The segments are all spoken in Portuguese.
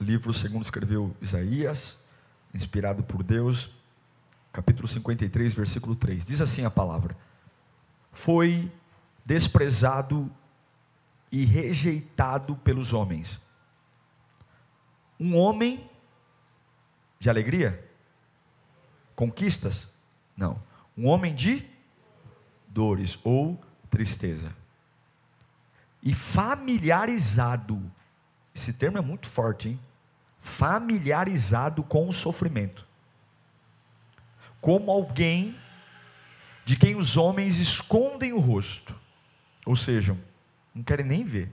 Livro segundo escreveu Isaías, inspirado por Deus, capítulo 53, versículo 3. Diz assim a palavra: Foi desprezado e rejeitado pelos homens. Um homem de alegria? Conquistas? Não. Um homem de dores ou tristeza. E familiarizado. Esse termo é muito forte, hein? Familiarizado com o sofrimento. Como alguém de quem os homens escondem o rosto. Ou seja, não querem nem ver,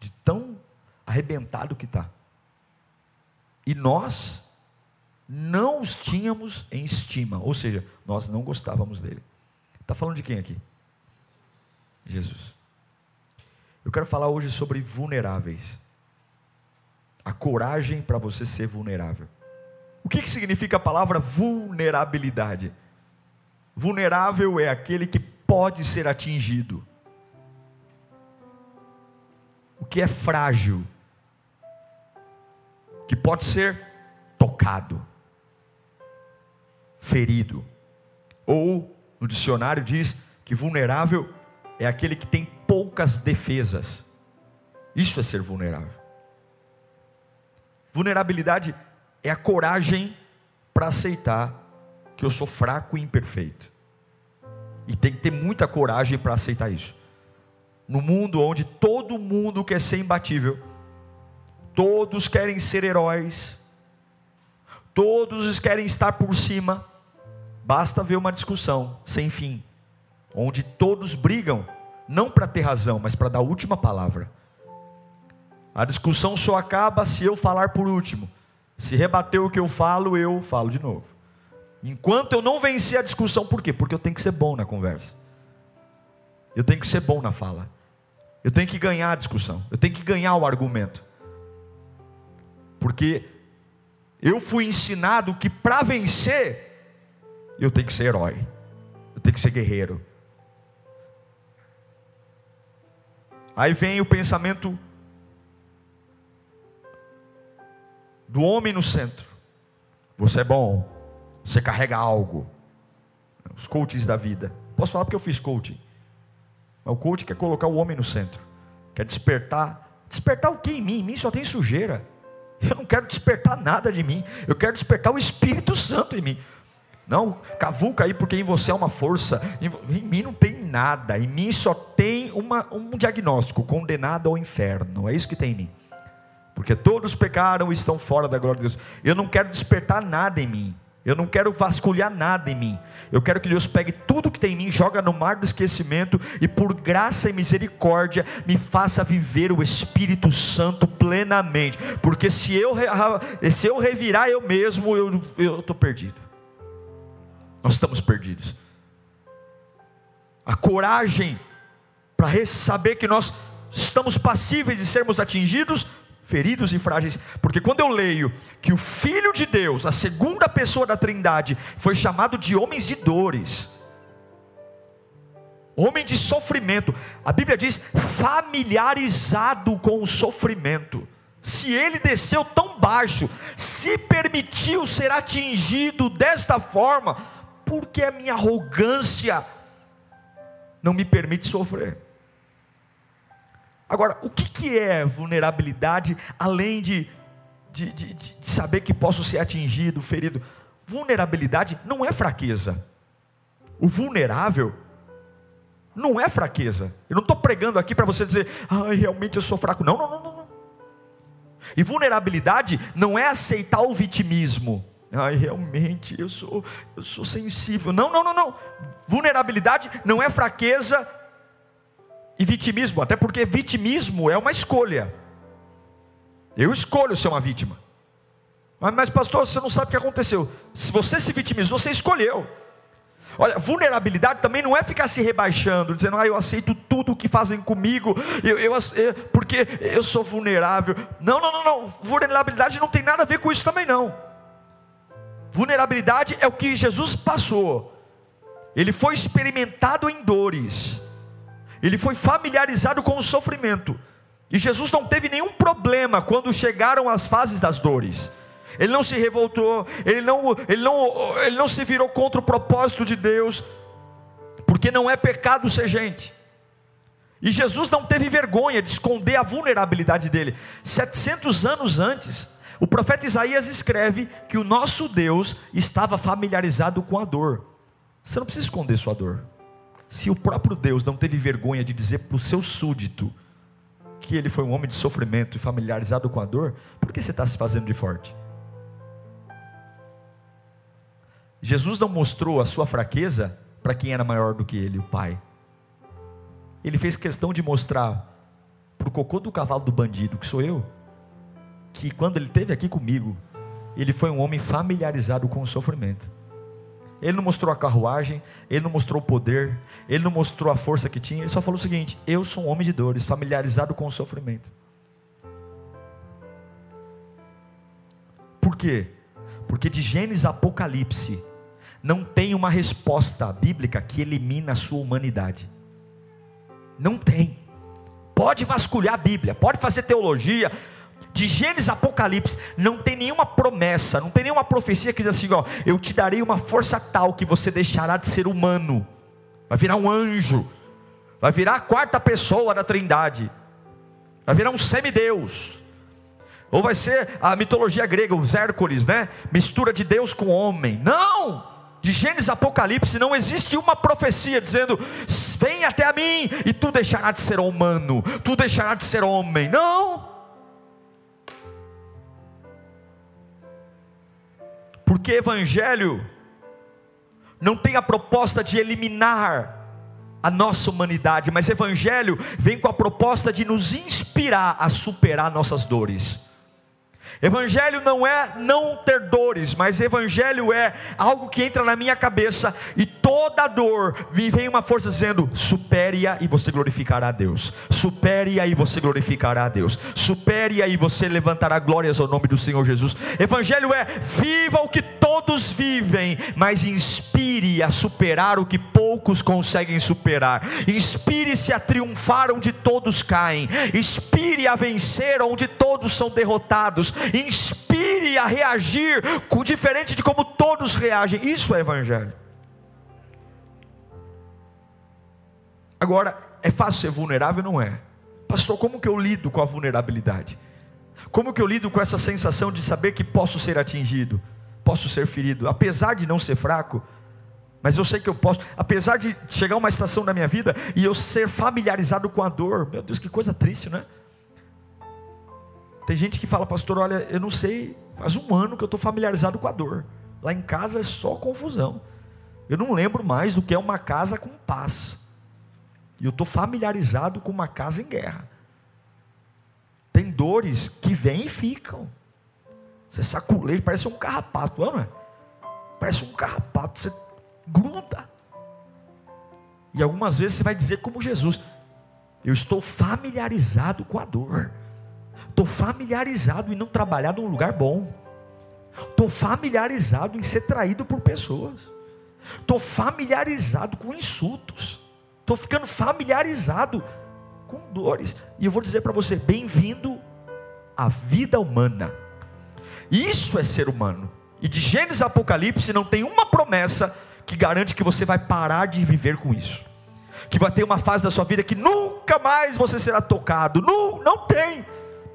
de tão arrebentado que está. E nós não os tínhamos em estima, ou seja, nós não gostávamos dele. Está falando de quem aqui? Jesus. Eu quero falar hoje sobre vulneráveis. A coragem para você ser vulnerável. O que, que significa a palavra vulnerabilidade? Vulnerável é aquele que pode ser atingido o que é frágil, que pode ser tocado, ferido. Ou, no dicionário diz que vulnerável é aquele que tem poucas defesas. Isso é ser vulnerável. Vulnerabilidade é a coragem para aceitar que eu sou fraco e imperfeito. E tem que ter muita coragem para aceitar isso no mundo onde todo mundo quer ser imbatível, todos querem ser heróis, todos querem estar por cima, basta ver uma discussão sem fim, onde todos brigam, não para ter razão, mas para dar a última palavra. A discussão só acaba se eu falar por último. Se rebater o que eu falo, eu falo de novo. Enquanto eu não vencer a discussão, por quê? Porque eu tenho que ser bom na conversa. Eu tenho que ser bom na fala. Eu tenho que ganhar a discussão. Eu tenho que ganhar o argumento. Porque eu fui ensinado que para vencer, eu tenho que ser herói. Eu tenho que ser guerreiro. Aí vem o pensamento do homem no centro. Você é bom, você carrega algo. Os coaches da vida. Posso falar porque eu fiz coaching. O coach quer colocar o homem no centro, quer despertar. Despertar o que em mim? Em mim só tem sujeira. Eu não quero despertar nada de mim, eu quero despertar o Espírito Santo em mim. Não, cavuca aí, porque em você há uma força. Em, mim não tem nada. Em mim só tem uma, um diagnóstico: condenado ao inferno. É isso que tem em mim. Porque todos pecaram e estão fora da glória de Deus. Eu não quero despertar nada em mim. Eu não quero vasculhar nada em mim. Eu quero que Deus pegue tudo que tem em mim, joga no mar do esquecimento e por graça e misericórdia me faça viver o Espírito Santo plenamente. Porque se eu se eu revirar eu mesmo, eu estou perdido. Nós estamos perdidos. A coragem para saber que nós estamos passíveis de sermos atingidos feridos e frágeis, porque quando eu leio que o Filho de Deus, a segunda pessoa da Trindade, foi chamado de homens de dores, homem de sofrimento, a Bíblia diz familiarizado com o sofrimento. Se ele desceu tão baixo, se permitiu ser atingido desta forma, porque a minha arrogância não me permite sofrer. Agora, o que, que é vulnerabilidade, além de, de, de, de saber que posso ser atingido, ferido? Vulnerabilidade não é fraqueza. O vulnerável não é fraqueza. Eu não estou pregando aqui para você dizer, ai, realmente eu sou fraco. Não, não, não, não. E vulnerabilidade não é aceitar o vitimismo. Ai, realmente eu sou, eu sou sensível. Não, não, não, não. Vulnerabilidade não é fraqueza e vitimismo, até porque vitimismo é uma escolha. Eu escolho ser uma vítima. Mas, mas, pastor, você não sabe o que aconteceu. Se você se vitimizou, você escolheu. Olha, vulnerabilidade também não é ficar se rebaixando, dizendo, ah, eu aceito tudo o que fazem comigo, eu, eu, eu, porque eu sou vulnerável. Não, não, não, não. Vulnerabilidade não tem nada a ver com isso também, não. Vulnerabilidade é o que Jesus passou. Ele foi experimentado em dores. Ele foi familiarizado com o sofrimento. E Jesus não teve nenhum problema quando chegaram as fases das dores. Ele não se revoltou, ele não, ele não, ele não se virou contra o propósito de Deus, porque não é pecado ser gente. E Jesus não teve vergonha de esconder a vulnerabilidade dele. 700 anos antes, o profeta Isaías escreve que o nosso Deus estava familiarizado com a dor. Você não precisa esconder sua dor. Se o próprio Deus não teve vergonha de dizer para o seu súdito que ele foi um homem de sofrimento e familiarizado com a dor, por que você está se fazendo de forte? Jesus não mostrou a sua fraqueza para quem era maior do que ele, o Pai. Ele fez questão de mostrar para o cocô do cavalo do bandido, que sou eu, que quando ele esteve aqui comigo, ele foi um homem familiarizado com o sofrimento. Ele não mostrou a carruagem, ele não mostrou o poder, ele não mostrou a força que tinha, ele só falou o seguinte: Eu sou um homem de dores, familiarizado com o sofrimento. Por quê? Porque de Gênesis a Apocalipse, não tem uma resposta bíblica que elimina a sua humanidade. Não tem. Pode vasculhar a Bíblia, pode fazer teologia. De Gênesis Apocalipse, não tem nenhuma promessa, não tem nenhuma profecia que diz assim: ó, eu te darei uma força tal que você deixará de ser humano, vai virar um anjo, vai virar a quarta pessoa da Trindade, vai virar um semideus, ou vai ser a mitologia grega, os Hércules, né? Mistura de Deus com homem. Não! de Gênesis Apocalipse não existe uma profecia dizendo: vem até a mim e tu deixará de ser humano, tu deixará de ser homem. Não. Porque evangelho não tem a proposta de eliminar a nossa humanidade, mas evangelho vem com a proposta de nos inspirar a superar nossas dores. Evangelho não é não ter dores, mas evangelho é algo que entra na minha cabeça e toda dor vem uma força dizendo: supere-a e você glorificará a Deus. Supere-a e você glorificará a Deus. Supere-a e você levantará glórias ao nome do Senhor Jesus. Evangelho é viva o que todos vivem, mas inspire a superar o que poucos conseguem superar. Inspire-se a triunfar onde todos caem. Inspire a vencer onde todos são derrotados inspire a reagir diferente de como todos reagem. Isso é evangelho. Agora, é fácil ser vulnerável? Não é. Pastor, como que eu lido com a vulnerabilidade? Como que eu lido com essa sensação de saber que posso ser atingido, posso ser ferido, apesar de não ser fraco, mas eu sei que eu posso, apesar de chegar uma estação da minha vida e eu ser familiarizado com a dor. Meu Deus, que coisa triste, não é? Tem gente que fala, pastor, olha, eu não sei, faz um ano que eu estou familiarizado com a dor. Lá em casa é só confusão. Eu não lembro mais do que é uma casa com paz. E eu estou familiarizado com uma casa em guerra. Tem dores que vêm e ficam. Você saculeja, parece um carrapato, não é? Parece um carrapato, você gruda. E algumas vezes você vai dizer como Jesus: Eu estou familiarizado com a dor. Estou familiarizado em não trabalhar num lugar bom. Estou familiarizado em ser traído por pessoas. Estou familiarizado com insultos. Estou ficando familiarizado com dores. E eu vou dizer para você: bem-vindo à vida humana. Isso é ser humano. E de Gênesis a Apocalipse não tem uma promessa que garante que você vai parar de viver com isso. Que vai ter uma fase da sua vida que nunca mais você será tocado. Não, não tem.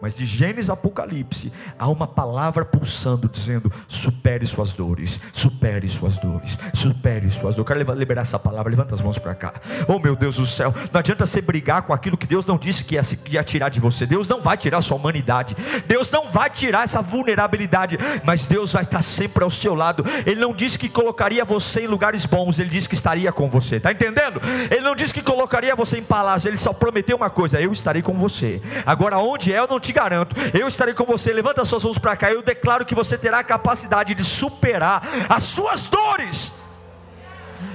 Mas de Gênesis a Apocalipse, há uma palavra pulsando, dizendo: supere suas dores, supere suas dores, supere suas dores. Eu quero liberar essa palavra, levanta as mãos para cá. Oh meu Deus do céu, não adianta você brigar com aquilo que Deus não disse que ia, ia tirar de você. Deus não vai tirar a sua humanidade, Deus não vai tirar essa vulnerabilidade, mas Deus vai estar sempre ao seu lado. Ele não disse que colocaria você em lugares bons, ele disse que estaria com você, está entendendo? Ele não disse que colocaria você em palácio, ele só prometeu uma coisa: eu estarei com você. Agora, onde é, eu não te te garanto, eu estarei com você. Levanta suas mãos para cá. Eu declaro que você terá a capacidade de superar as suas dores.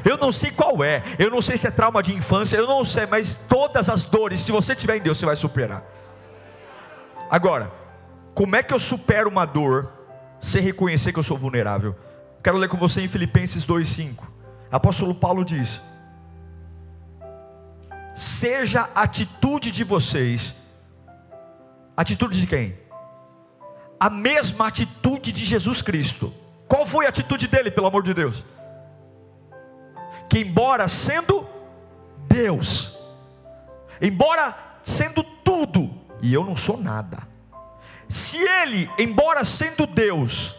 Eu não sei qual é, eu não sei se é trauma de infância, eu não sei, mas todas as dores, se você tiver em Deus, você vai superar. Agora, como é que eu supero uma dor sem reconhecer que eu sou vulnerável? Quero ler com você em Filipenses 2:5. Apóstolo Paulo diz: Seja a atitude de vocês, atitude de quem? A mesma atitude de Jesus Cristo. Qual foi a atitude dele, pelo amor de Deus? Que embora sendo Deus, embora sendo tudo, e eu não sou nada. Se ele, embora sendo Deus,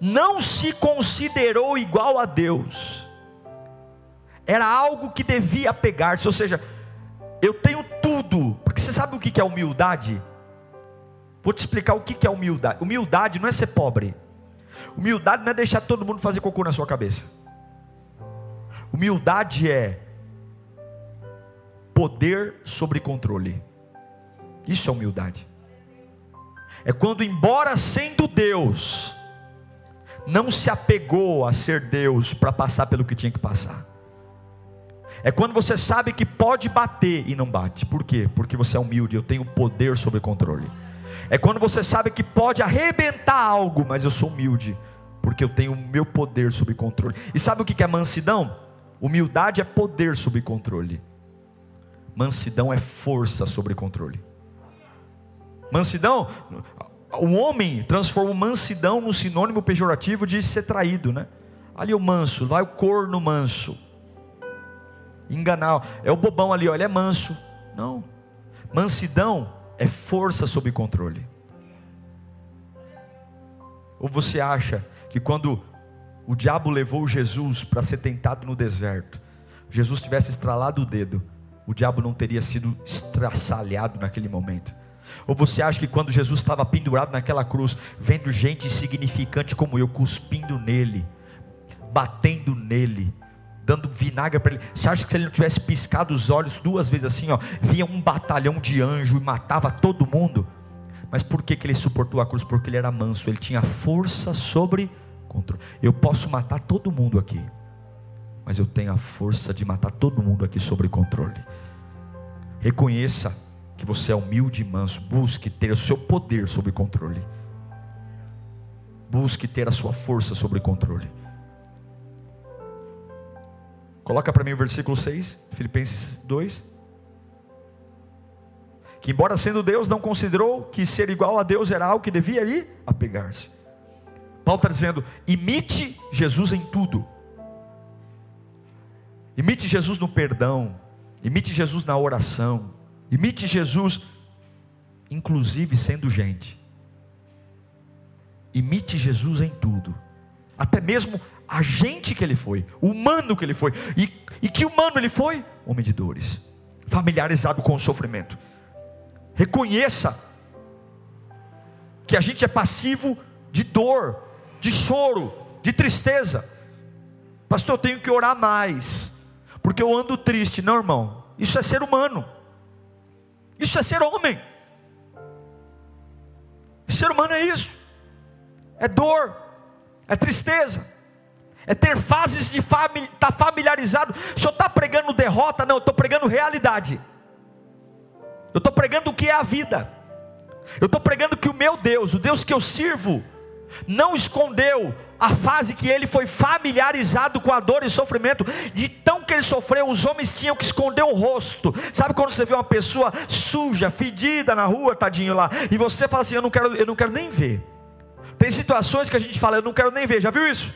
não se considerou igual a Deus, era algo que devia pegar-se, ou seja, eu tenho tudo, porque você sabe o que é humildade? Vou te explicar o que é humildade. Humildade não é ser pobre, humildade não é deixar todo mundo fazer cocô na sua cabeça, humildade é poder sobre controle. Isso é humildade. É quando, embora sendo Deus, não se apegou a ser Deus para passar pelo que tinha que passar. É quando você sabe que pode bater e não bate. Por quê? Porque você é humilde, eu tenho poder sobre controle. É quando você sabe que pode arrebentar algo, mas eu sou humilde, porque eu tenho o meu poder sobre controle. E sabe o que é mansidão? Humildade é poder sobre controle. Mansidão é força sobre controle. Mansidão, o homem transforma mansidão num sinônimo pejorativo de ser traído, né? Ali o manso, vai o corno manso. Enganar, é o bobão ali, ó, ele é manso. Não. Mansidão é força sob controle. Ou você acha que quando o diabo levou Jesus para ser tentado no deserto, Jesus tivesse estralado o dedo, o diabo não teria sido estraçalhado naquele momento. Ou você acha que quando Jesus estava pendurado naquela cruz, vendo gente insignificante como eu cuspindo nele, batendo nele, dando vinagre para ele, você acha que se ele não tivesse piscado os olhos duas vezes assim, ó, vinha um batalhão de anjo e matava todo mundo? Mas por que, que ele suportou a cruz? Porque ele era manso, ele tinha força sobre controle. Eu posso matar todo mundo aqui, mas eu tenho a força de matar todo mundo aqui sobre controle. Reconheça que você é humilde e manso, busque ter o seu poder sob controle. Busque ter a sua força sob controle. Coloca para mim o versículo 6, Filipenses 2. Que embora sendo Deus, não considerou que ser igual a Deus era algo que devia ali apegar-se. Paulo está dizendo: imite Jesus em tudo. Imite Jesus no perdão, imite Jesus na oração, Imite Jesus, inclusive sendo gente. Imite Jesus em tudo, até mesmo a gente que ele foi, humano que ele foi. E, e que humano ele foi? Homem de dores, familiarizado com o sofrimento. Reconheça que a gente é passivo de dor, de choro, de tristeza. Pastor, eu tenho que orar mais, porque eu ando triste. Não, irmão, isso é ser humano. Isso é ser homem. ser humano é isso. É dor, é tristeza, é ter fases de estar tá familiarizado. O senhor está pregando derrota? Não, eu estou pregando realidade. Eu estou pregando o que é a vida. Eu estou pregando que o meu Deus, o Deus que eu sirvo, não escondeu a fase que ele foi familiarizado com a dor e sofrimento, de tão que ele sofreu, os homens tinham que esconder o rosto. Sabe quando você vê uma pessoa suja, fedida na rua, tadinho lá, e você fala assim: Eu não quero, eu não quero nem ver. Tem situações que a gente fala, eu não quero nem ver, já viu isso?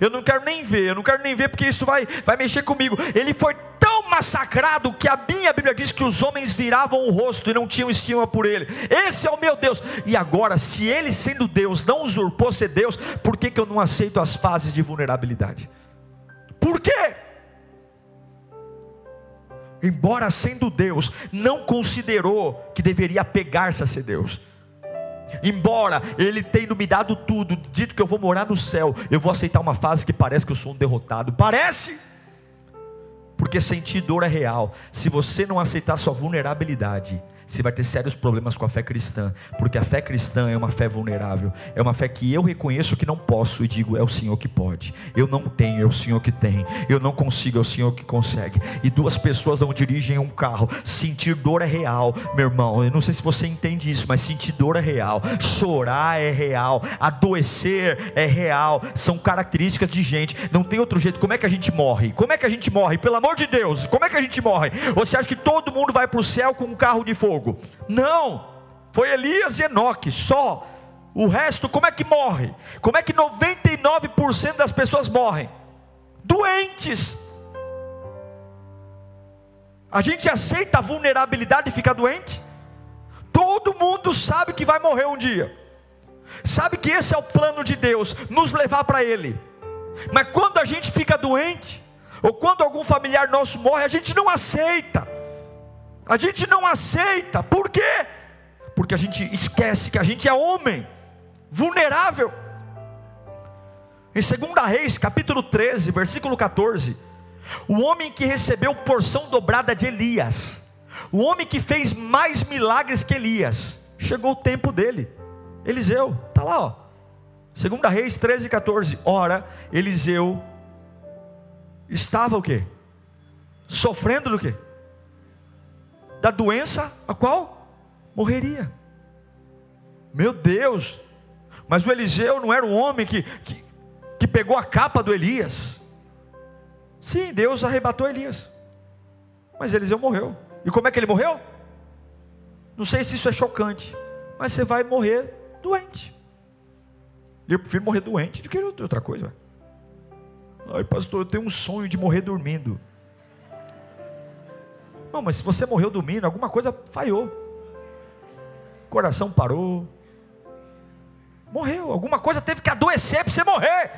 Eu não quero nem ver, eu não quero nem ver porque isso vai, vai mexer comigo. Ele foi tão massacrado que a minha Bíblia diz que os homens viravam o rosto e não tinham estima por ele. Esse é o meu Deus. E agora, se ele sendo Deus não usurpou ser Deus, por que, que eu não aceito as fases de vulnerabilidade? Por quê? Embora sendo Deus, não considerou que deveria pegar-se a ser Deus. Embora Ele tenha me dado tudo, dito que eu vou morar no céu, eu vou aceitar uma fase que parece que eu sou um derrotado. Parece, porque sentir dor é real. Se você não aceitar sua vulnerabilidade, você vai ter sérios problemas com a fé cristã, porque a fé cristã é uma fé vulnerável, é uma fé que eu reconheço que não posso e digo: é o Senhor que pode, eu não tenho, é o Senhor que tem, eu não consigo, é o Senhor que consegue. E duas pessoas não dirigem um carro, sentir dor é real, meu irmão. Eu não sei se você entende isso, mas sentir dor é real, chorar é real, adoecer é real, são características de gente, não tem outro jeito. Como é que a gente morre? Como é que a gente morre? Pelo amor de Deus, como é que a gente morre? Você acha que todo mundo vai para o céu com um carro de fogo? Não, foi Elias e Enoque, só. O resto, como é que morre? Como é que 99% das pessoas morrem? Doentes. A gente aceita a vulnerabilidade e fica doente? Todo mundo sabe que vai morrer um dia. Sabe que esse é o plano de Deus, nos levar para Ele. Mas quando a gente fica doente, ou quando algum familiar nosso morre, a gente não aceita. A gente não aceita. Por quê? Porque a gente esquece que a gente é homem, vulnerável. Em 2 Reis, capítulo 13, versículo 14, o homem que recebeu porção dobrada de Elias, o homem que fez mais milagres que Elias, chegou o tempo dele. Eliseu, está lá, ó. 2 Reis 13, 14. Ora, Eliseu estava o quê? Sofrendo do quê? Da doença a qual morreria. Meu Deus! Mas o Eliseu não era um homem que, que, que pegou a capa do Elias. Sim, Deus arrebatou Elias. Mas Eliseu morreu. E como é que ele morreu? Não sei se isso é chocante, mas você vai morrer doente. Eu prefiro morrer doente do que outra coisa. Ai, pastor, eu tenho um sonho de morrer dormindo. Não, mas se você morreu dormindo, alguma coisa falhou. Coração parou. Morreu. Alguma coisa teve que adoecer para você morrer.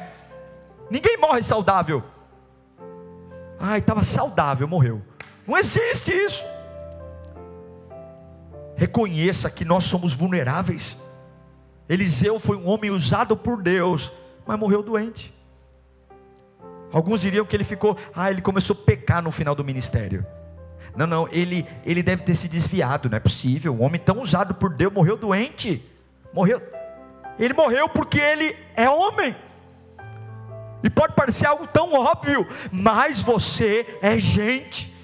Ninguém morre saudável. Ai, estava saudável, morreu. Não existe isso. Reconheça que nós somos vulneráveis. Eliseu foi um homem usado por Deus, mas morreu doente. Alguns diriam que ele ficou, ah, ele começou a pecar no final do ministério. Não, não, ele, ele deve ter se desviado, não é possível. Um homem tão usado por Deus morreu doente. Morreu. Ele morreu porque ele é homem. E pode parecer algo tão óbvio, mas você é gente.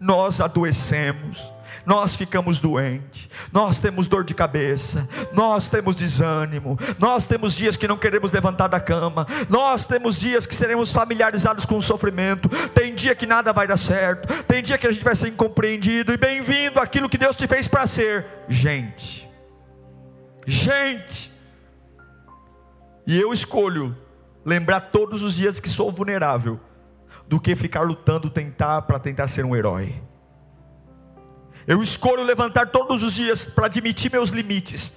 Nós adoecemos, nós ficamos doentes, nós temos dor de cabeça, nós temos desânimo, nós temos dias que não queremos levantar da cama, nós temos dias que seremos familiarizados com o sofrimento, tem dia que nada vai dar certo, tem dia que a gente vai ser incompreendido, e bem-vindo aquilo que Deus te fez para ser, gente, gente, e eu escolho lembrar todos os dias que sou vulnerável, do que ficar lutando tentar para tentar ser um herói. Eu escolho levantar todos os dias para admitir meus limites,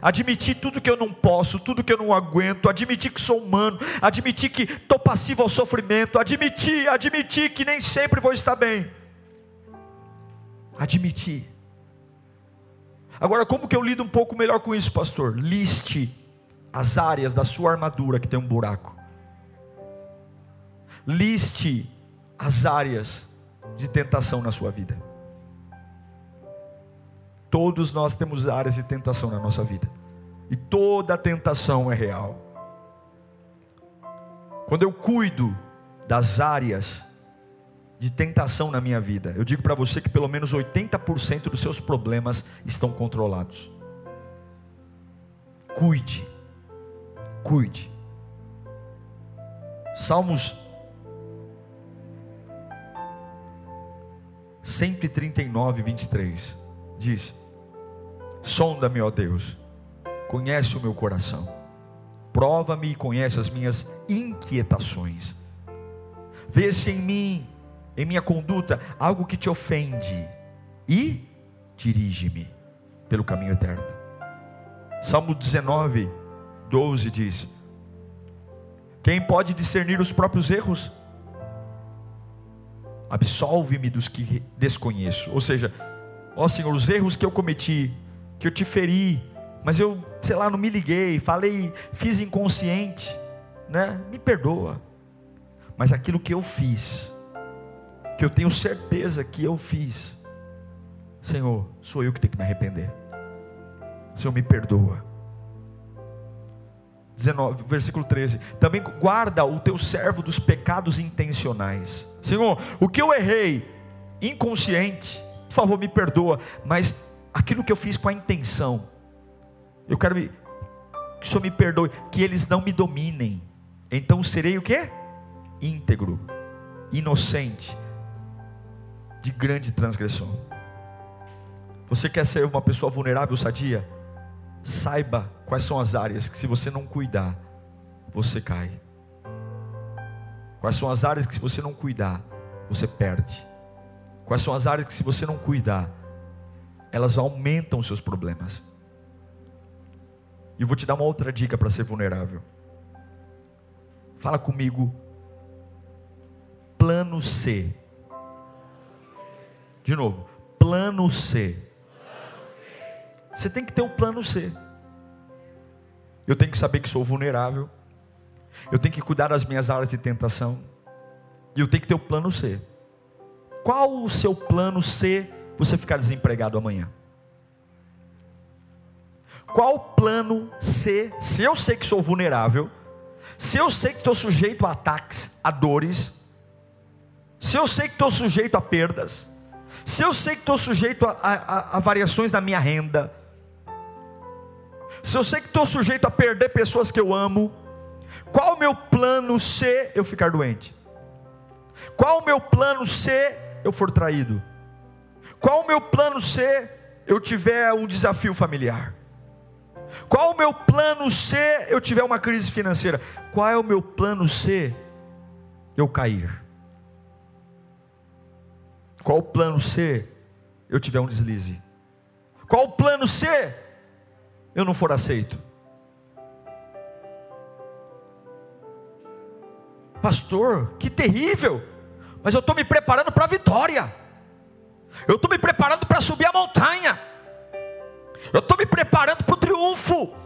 admitir tudo que eu não posso, tudo que eu não aguento, admitir que sou humano, admitir que estou passivo ao sofrimento, admitir, admitir que nem sempre vou estar bem. Admitir. Agora, como que eu lido um pouco melhor com isso, pastor? Liste as áreas da sua armadura que tem um buraco. Liste as áreas de tentação na sua vida. Todos nós temos áreas de tentação na nossa vida. E toda tentação é real. Quando eu cuido das áreas de tentação na minha vida, eu digo para você que pelo menos 80% dos seus problemas estão controlados. Cuide. Cuide. Salmos 139, 23 diz: Sonda-me, ó Deus, conhece o meu coração, prova-me e conhece as minhas inquietações. Vê se em mim, em minha conduta, algo que te ofende e dirige-me pelo caminho eterno. Salmo 19, 12 diz: Quem pode discernir os próprios erros? Absolve-me dos que desconheço. Ou seja, ó Senhor, os erros que eu cometi, que eu te feri, mas eu, sei lá, não me liguei, falei, fiz inconsciente, né? Me perdoa. Mas aquilo que eu fiz, que eu tenho certeza que eu fiz, Senhor, sou eu que tenho que me arrepender. Senhor, me perdoa. 19, versículo 13. Também guarda o teu servo dos pecados intencionais. Senhor, o que eu errei, inconsciente, por favor, me perdoa, mas aquilo que eu fiz com a intenção, eu quero me, que o Senhor me perdoe, que eles não me dominem. Então serei o que? Íntegro, inocente, de grande transgressão. Você quer ser uma pessoa vulnerável, sadia? Saiba quais são as áreas que, se você não cuidar, você cai. Quais são as áreas que, se você não cuidar, você perde. Quais são as áreas que, se você não cuidar, elas aumentam os seus problemas. E vou te dar uma outra dica para ser vulnerável. Fala comigo. Plano C. De novo. Plano C. Você tem que ter um plano C. Eu tenho que saber que sou vulnerável. Eu tenho que cuidar das minhas áreas de tentação. E eu tenho que ter o plano C. Qual o seu plano C você ficar desempregado amanhã? Qual o plano C? Se eu sei que sou vulnerável, se eu sei que estou sujeito a ataques, a dores, se eu sei que estou sujeito a perdas, se eu sei que estou sujeito a, a, a variações na minha renda, se eu sei que estou sujeito a perder pessoas que eu amo, qual o meu plano se eu ficar doente? Qual o meu plano se eu for traído? Qual o meu plano se eu tiver um desafio familiar? Qual o meu plano se eu tiver uma crise financeira? Qual é o meu plano se eu cair? Qual o plano se eu tiver um deslize? Qual o plano se eu não for aceito? Pastor, que terrível! Mas eu estou me preparando para a vitória. Eu estou me preparando para subir a montanha. Eu estou me preparando para o triunfo.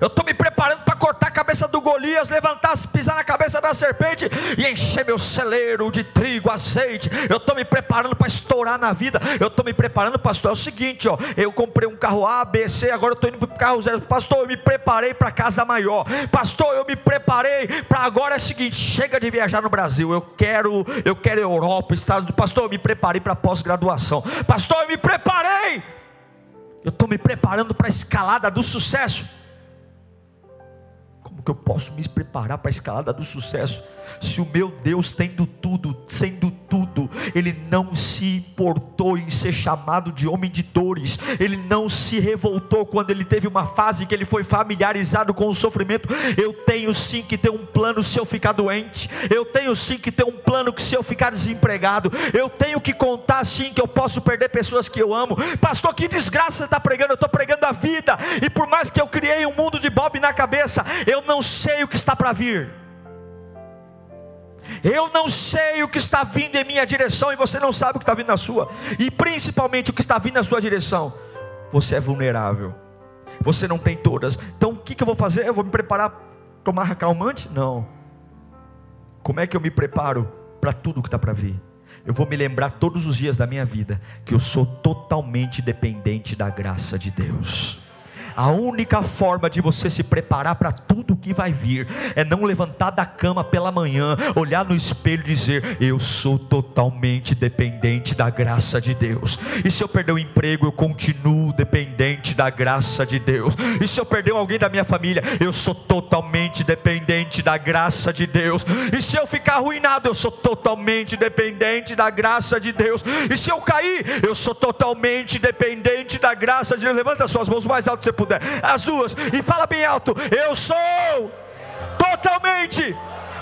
Eu estou me preparando para cortar a cabeça do Golias, levantar, pisar na cabeça da serpente e encher meu celeiro de trigo, azeite. Eu estou me preparando para estourar na vida. Eu estou me preparando, pastor. É o seguinte, ó, eu comprei um carro A, B, C, agora eu estou indo para o carro zero. Pastor, eu me preparei para casa maior. Pastor, eu me preparei para agora é o seguinte: chega de viajar no Brasil. Eu quero, eu quero Europa, Estados Pastor, eu me preparei para pós-graduação. Pastor, eu me preparei. Eu estou me preparando para a escalada do sucesso que eu posso me preparar para a escalada do sucesso? Se o meu Deus, tendo tudo, sendo tudo, Ele não se importou em ser chamado de homem de dores, Ele não se revoltou quando Ele teve uma fase que Ele foi familiarizado com o sofrimento. Eu tenho sim que ter um plano se eu ficar doente, eu tenho sim que ter um plano que se eu ficar desempregado, eu tenho que contar sim que eu posso perder pessoas que eu amo. Pastor, que desgraça você está pregando? Eu estou pregando a vida, e por mais que eu criei um mundo de Bob na cabeça, eu não sei o que está para vir. Eu não sei o que está vindo em minha direção e você não sabe o que está vindo na sua, e principalmente o que está vindo na sua direção. Você é vulnerável, você não tem todas. Então o que, que eu vou fazer? Eu vou me preparar para tomar calmante? Não. Como é que eu me preparo para tudo que está para vir? Eu vou me lembrar todos os dias da minha vida que eu sou totalmente dependente da graça de Deus. A única forma de você se preparar para tudo que vai vir é não levantar da cama pela manhã, olhar no espelho e dizer: Eu sou totalmente dependente da graça de Deus. E se eu perder o emprego, eu continuo dependente da graça de Deus. E se eu perder alguém da minha família, eu sou totalmente dependente da graça de Deus. E se eu ficar arruinado, eu sou totalmente dependente da graça de Deus. E se eu cair, eu sou totalmente dependente da graça de Deus. Levanta suas mãos mais alto que você puder as duas, e fala bem alto: Eu sou totalmente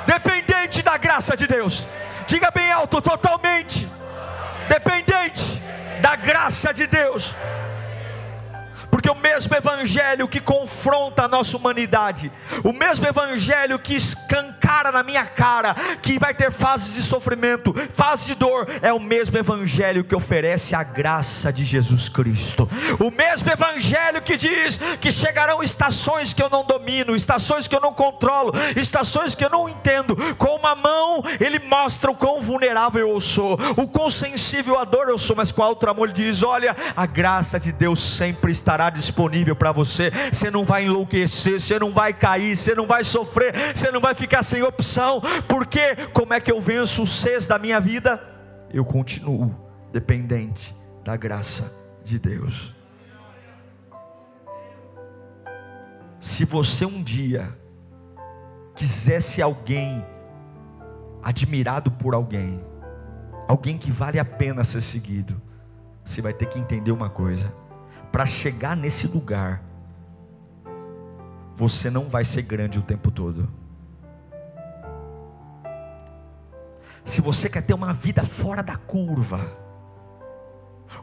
dependente da graça de Deus. Diga bem alto: totalmente dependente da graça de Deus. Porque o mesmo evangelho que confronta a nossa humanidade, o mesmo evangelho que escancara na minha cara, que vai ter fases de sofrimento, fases de dor, é o mesmo evangelho que oferece a graça de Jesus Cristo, o mesmo evangelho que diz que chegarão estações que eu não domino, estações que eu não controlo, estações que eu não entendo. Com uma mão, ele mostra o quão vulnerável eu sou, o quão sensível à dor eu sou, mas com a outra mão, ele diz: Olha, a graça de Deus sempre estará disponível para você. Você não vai enlouquecer, você não vai cair, você não vai sofrer, você não vai ficar sem opção, porque como é que eu venço o seis da minha vida? Eu continuo dependente da graça de Deus. Se você um dia quisesse alguém admirado por alguém, alguém que vale a pena ser seguido, você vai ter que entender uma coisa: para chegar nesse lugar, você não vai ser grande o tempo todo. Se você quer ter uma vida fora da curva,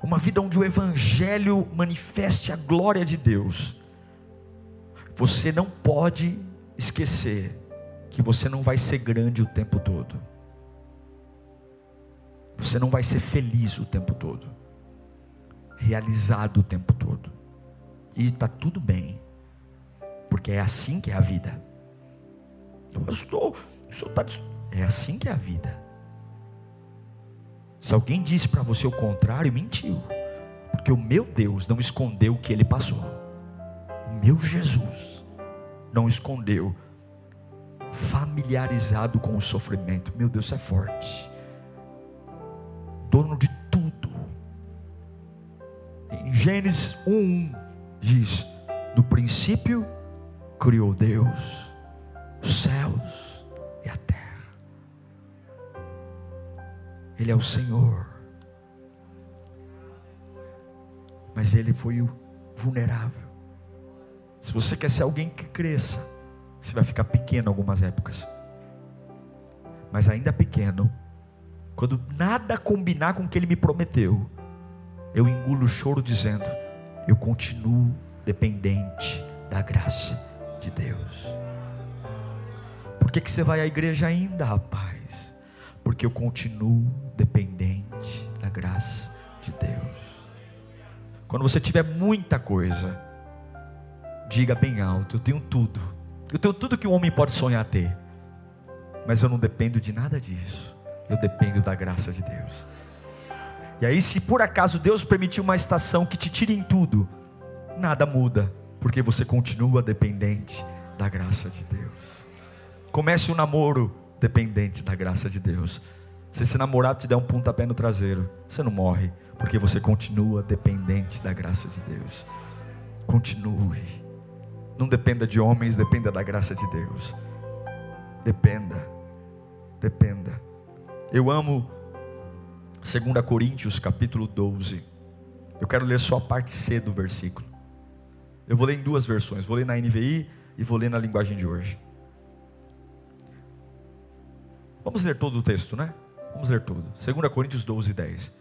uma vida onde o Evangelho manifeste a glória de Deus, você não pode esquecer que você não vai ser grande o tempo todo. Você não vai ser feliz o tempo todo. Realizado o tempo todo. E está tudo bem. Porque é assim que é a vida. Pastor, o senhor está. É assim que é a vida. Se alguém disse para você o contrário, mentiu. Porque o meu Deus não escondeu o que ele passou. O meu Jesus não escondeu familiarizado com o sofrimento. Meu Deus, é forte. Dono de Gênesis 1 diz: No princípio criou Deus os céus e a terra. Ele é o Senhor. Mas ele foi o vulnerável. Se você quer ser alguém que cresça, você vai ficar pequeno algumas épocas. Mas ainda pequeno, quando nada combinar com o que ele me prometeu, eu engulo o choro dizendo: eu continuo dependente da graça de Deus. Por que, que você vai à igreja ainda, rapaz? Porque eu continuo dependente da graça de Deus. Quando você tiver muita coisa, diga bem alto: eu tenho tudo eu tenho tudo que um homem pode sonhar ter, mas eu não dependo de nada disso. Eu dependo da graça de Deus. E aí, se por acaso Deus permitiu uma estação que te tire em tudo, nada muda, porque você continua dependente da graça de Deus. Comece um namoro dependente da graça de Deus. Se esse namorado te der um pontapé no traseiro, você não morre, porque você continua dependente da graça de Deus. Continue. Não dependa de homens, dependa da graça de Deus. Dependa. Dependa. Eu amo 2 Coríntios capítulo 12. Eu quero ler só a parte C do versículo. Eu vou ler em duas versões, vou ler na NVI e vou ler na linguagem de hoje. Vamos ler todo o texto, né? Vamos ler tudo. 2 Coríntios 12, 10.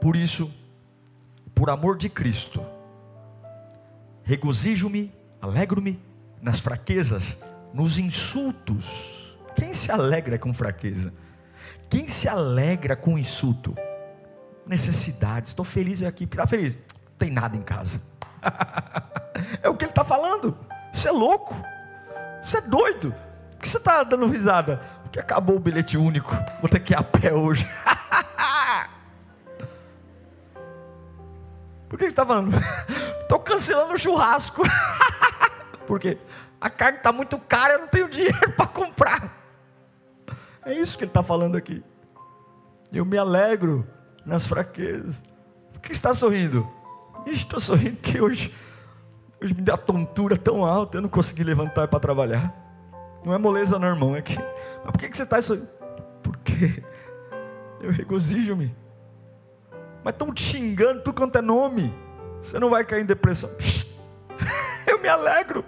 Por isso, por amor de Cristo, regozijo-me Alegro-me nas fraquezas, nos insultos. Quem se alegra com fraqueza? Quem se alegra com insulto? Necessidade. Estou feliz aqui. Porque está feliz? Não tem nada em casa. é o que ele está falando. Você é louco. Você é doido. Por que você está dando risada? Porque acabou o bilhete único. Vou ter que ir a pé hoje. Por que você está falando? Estou cancelando o churrasco. Porque a carne está muito cara, eu não tenho dinheiro para comprar. É isso que ele está falando aqui. Eu me alegro nas fraquezas. Por que está sorrindo? Estou sorrindo porque hoje, hoje me deu a tontura tão alta, eu não consegui levantar para trabalhar. Não é moleza, não, irmão. É que, mas por que, que você está sorrindo? Porque eu regozijo-me. Mas estão te xingando tudo quanto é nome. Você não vai cair em depressão. Eu me alegro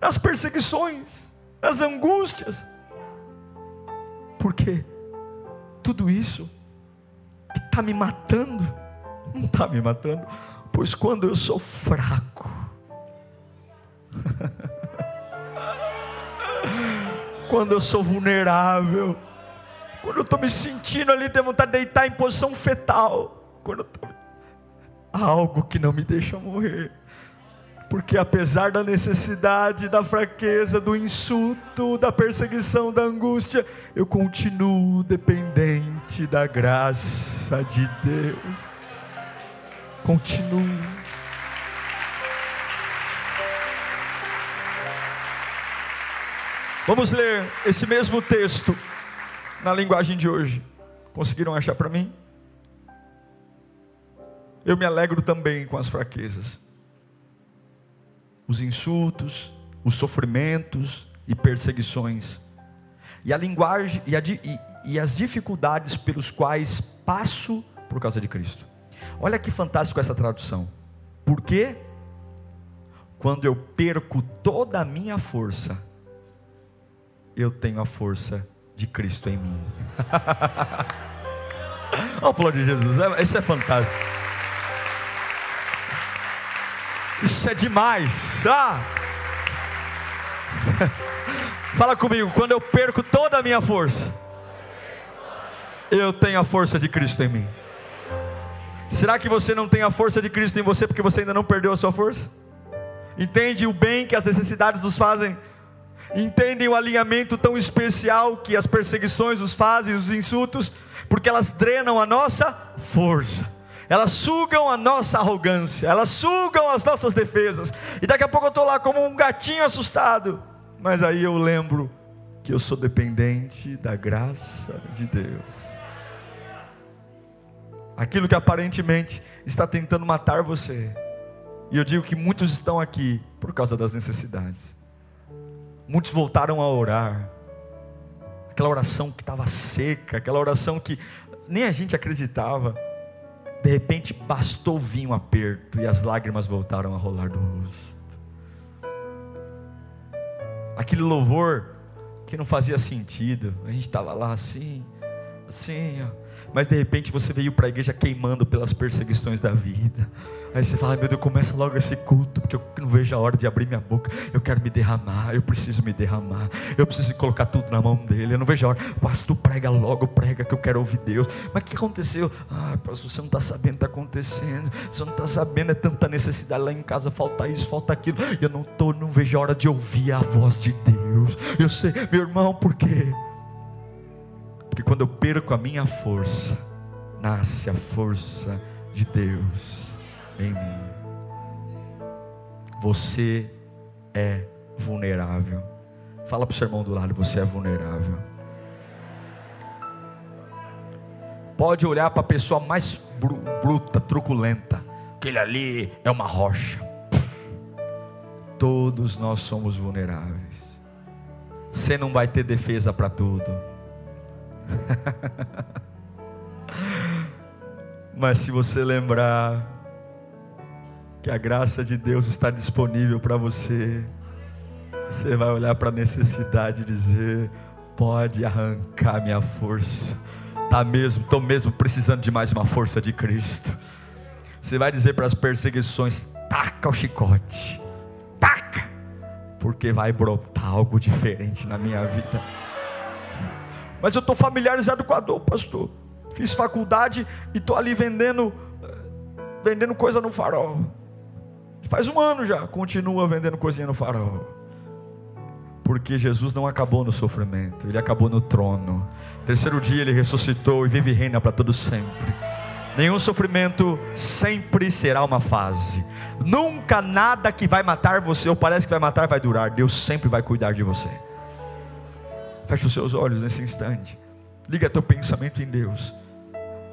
nas perseguições, nas angústias. Porque tudo isso está me matando? Não está me matando, pois quando eu sou fraco, quando eu sou vulnerável, quando eu estou me sentindo ali, tenho vontade de deitar em posição fetal, quando eu tô... algo que não me deixa morrer, porque apesar da necessidade, da fraqueza, do insulto, da perseguição, da angústia, eu continuo dependente da graça de Deus. Continuo. Vamos ler esse mesmo texto na linguagem de hoje. Conseguiram achar para mim? Eu me alegro também com as fraquezas, os insultos, os sofrimentos e perseguições, e a linguagem e, a, e, e as dificuldades pelos quais passo por causa de Cristo. Olha que fantástico essa tradução. Por quê? Quando eu perco toda a minha força, eu tenho a força de Cristo em mim. Vamos falar de Jesus, é, isso é fantástico. Isso é demais. Ah! Fala comigo, quando eu perco toda a minha força, eu tenho a força de Cristo em mim. Será que você não tem a força de Cristo em você porque você ainda não perdeu a sua força? Entende o bem que as necessidades nos fazem entendem o alinhamento tão especial que as perseguições os fazem, os insultos, porque elas drenam a nossa força. Elas sugam a nossa arrogância, elas sugam as nossas defesas. E daqui a pouco eu estou lá como um gatinho assustado. Mas aí eu lembro que eu sou dependente da graça de Deus. Aquilo que aparentemente está tentando matar você. E eu digo que muitos estão aqui por causa das necessidades. Muitos voltaram a orar. Aquela oração que estava seca, aquela oração que nem a gente acreditava. De repente bastou vir um aperto e as lágrimas voltaram a rolar do rosto. Aquele louvor que não fazia sentido. A gente estava lá assim, assim, ó mas de repente você veio para a igreja queimando pelas perseguições da vida. Aí você fala, meu Deus, começa logo esse culto, porque eu não vejo a hora de abrir minha boca. Eu quero me derramar, eu preciso me derramar, eu preciso colocar tudo na mão dele. Eu não vejo a hora, pastor, prega logo, prega que eu quero ouvir Deus. Mas o que aconteceu? Ah, pastor, você não está sabendo o que está acontecendo, você não está sabendo, é tanta necessidade lá em casa, falta isso, falta aquilo. Eu não tô, não vejo a hora de ouvir a voz de Deus. Eu sei, meu irmão, por quê? Porque quando eu perco a minha força, nasce a força de Deus em mim. Você é vulnerável. Fala para o seu irmão do lado: você é vulnerável. Pode olhar para a pessoa mais bruta, truculenta. Aquele ali é uma rocha. Todos nós somos vulneráveis. Você não vai ter defesa para tudo. Mas se você lembrar que a graça de Deus está disponível para você, você vai olhar para a necessidade e dizer: pode arrancar minha força. Tá mesmo, estou mesmo precisando de mais uma força de Cristo. Você vai dizer para as perseguições: taca o chicote, taca, porque vai brotar algo diferente na minha vida. Mas eu estou familiarizado com a dor, pastor. Fiz faculdade e estou ali vendendo, vendendo coisa no farol. Faz um ano já, continua vendendo coisinha no farol. Porque Jesus não acabou no sofrimento, ele acabou no trono. Terceiro dia ele ressuscitou e vive e reina para todo sempre. Nenhum sofrimento sempre será uma fase. Nunca nada que vai matar você ou parece que vai matar vai durar. Deus sempre vai cuidar de você. Feche os seus olhos nesse instante. Liga teu pensamento em Deus.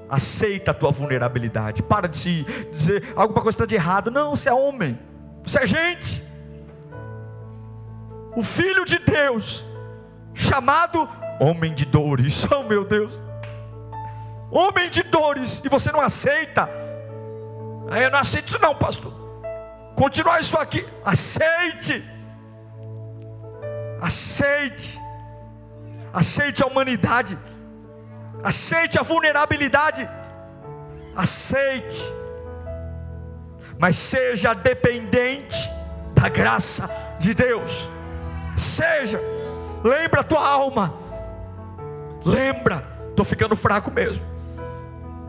Aceita a tua vulnerabilidade. Para de se dizer alguma coisa está de errado. Não, você é homem. Você é gente. O filho de Deus, chamado homem de dores. Oh meu Deus. Homem de dores. E você não aceita. Aí eu não aceito isso não, pastor. Continuar isso aqui. Aceite. Aceite aceite a humanidade, aceite a vulnerabilidade, aceite, mas seja dependente da graça de Deus, seja, lembra a tua alma. Lembra, estou ficando fraco mesmo.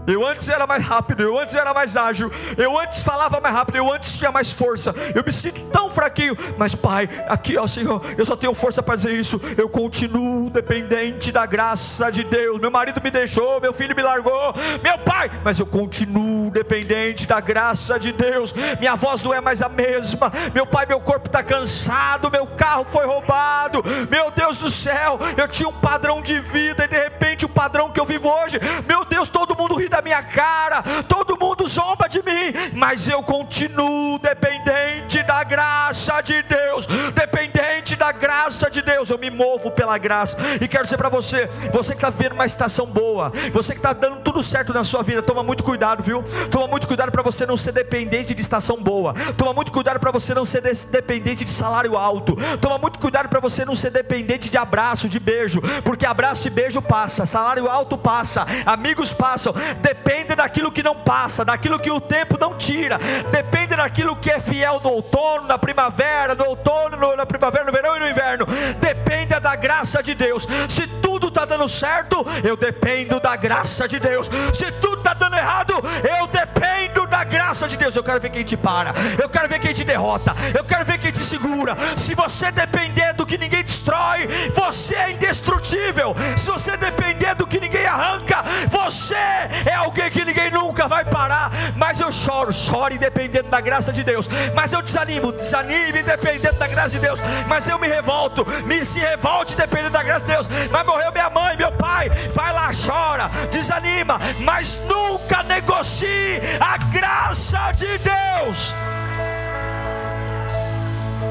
Eu antes era mais rápido, eu antes era mais ágil, eu antes falava mais rápido, eu antes tinha mais força. Eu me sinto tão fraquinho, mas Pai, aqui ó Senhor, eu só tenho força para dizer isso. Eu continuo dependente da graça de Deus. Meu marido me deixou, meu filho me largou, meu pai, mas eu continuo dependente da graça de Deus. Minha voz não é mais a mesma. Meu pai, meu corpo está cansado, meu carro foi roubado. Meu Deus do céu, eu tinha um padrão de vida e de repente o padrão que eu vivo hoje, meu Deus, todo mundo ri da da minha cara, todo mundo zomba de mim, mas eu continuo dependente da graça de Deus, dependente da graça de Deus, eu me movo pela graça, e quero dizer para você, você que está vendo uma estação boa, você que está dando tudo certo na sua vida, toma muito cuidado, viu? Toma muito cuidado para você não ser dependente de estação boa, toma muito cuidado para você não ser dependente de salário alto, toma muito cuidado para você não ser dependente de abraço, de beijo, porque abraço e beijo passa, salário alto passa, amigos passam, depende daquilo que não passa, daquilo que o tempo não tira, depende daquilo que é fiel no outono, na primavera, no outono, na primavera, no verão e no inverno, depende da graça de Deus. Se tudo está dando certo, eu dependo da graça de Deus. Se tudo está dando errado, eu dependo da graça de Deus. Eu quero ver quem te para, eu quero ver quem te derrota, eu quero ver quem te segura. Se você depender do que ninguém destrói, você é indestrutível. Se você depender do que ninguém arranca, você é alguém que ninguém nunca vai parar. Mas eu choro, chore dependendo da graça de Deus. Mas eu desanimo, desanime dependendo da graça de Deus. Mas eu me revolto, me se revolte dependendo da graça de Deus. Mas morreu minha mãe, meu pai, vai lá, chora, desanima, mas nunca negocie a graça de Deus.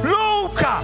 Nunca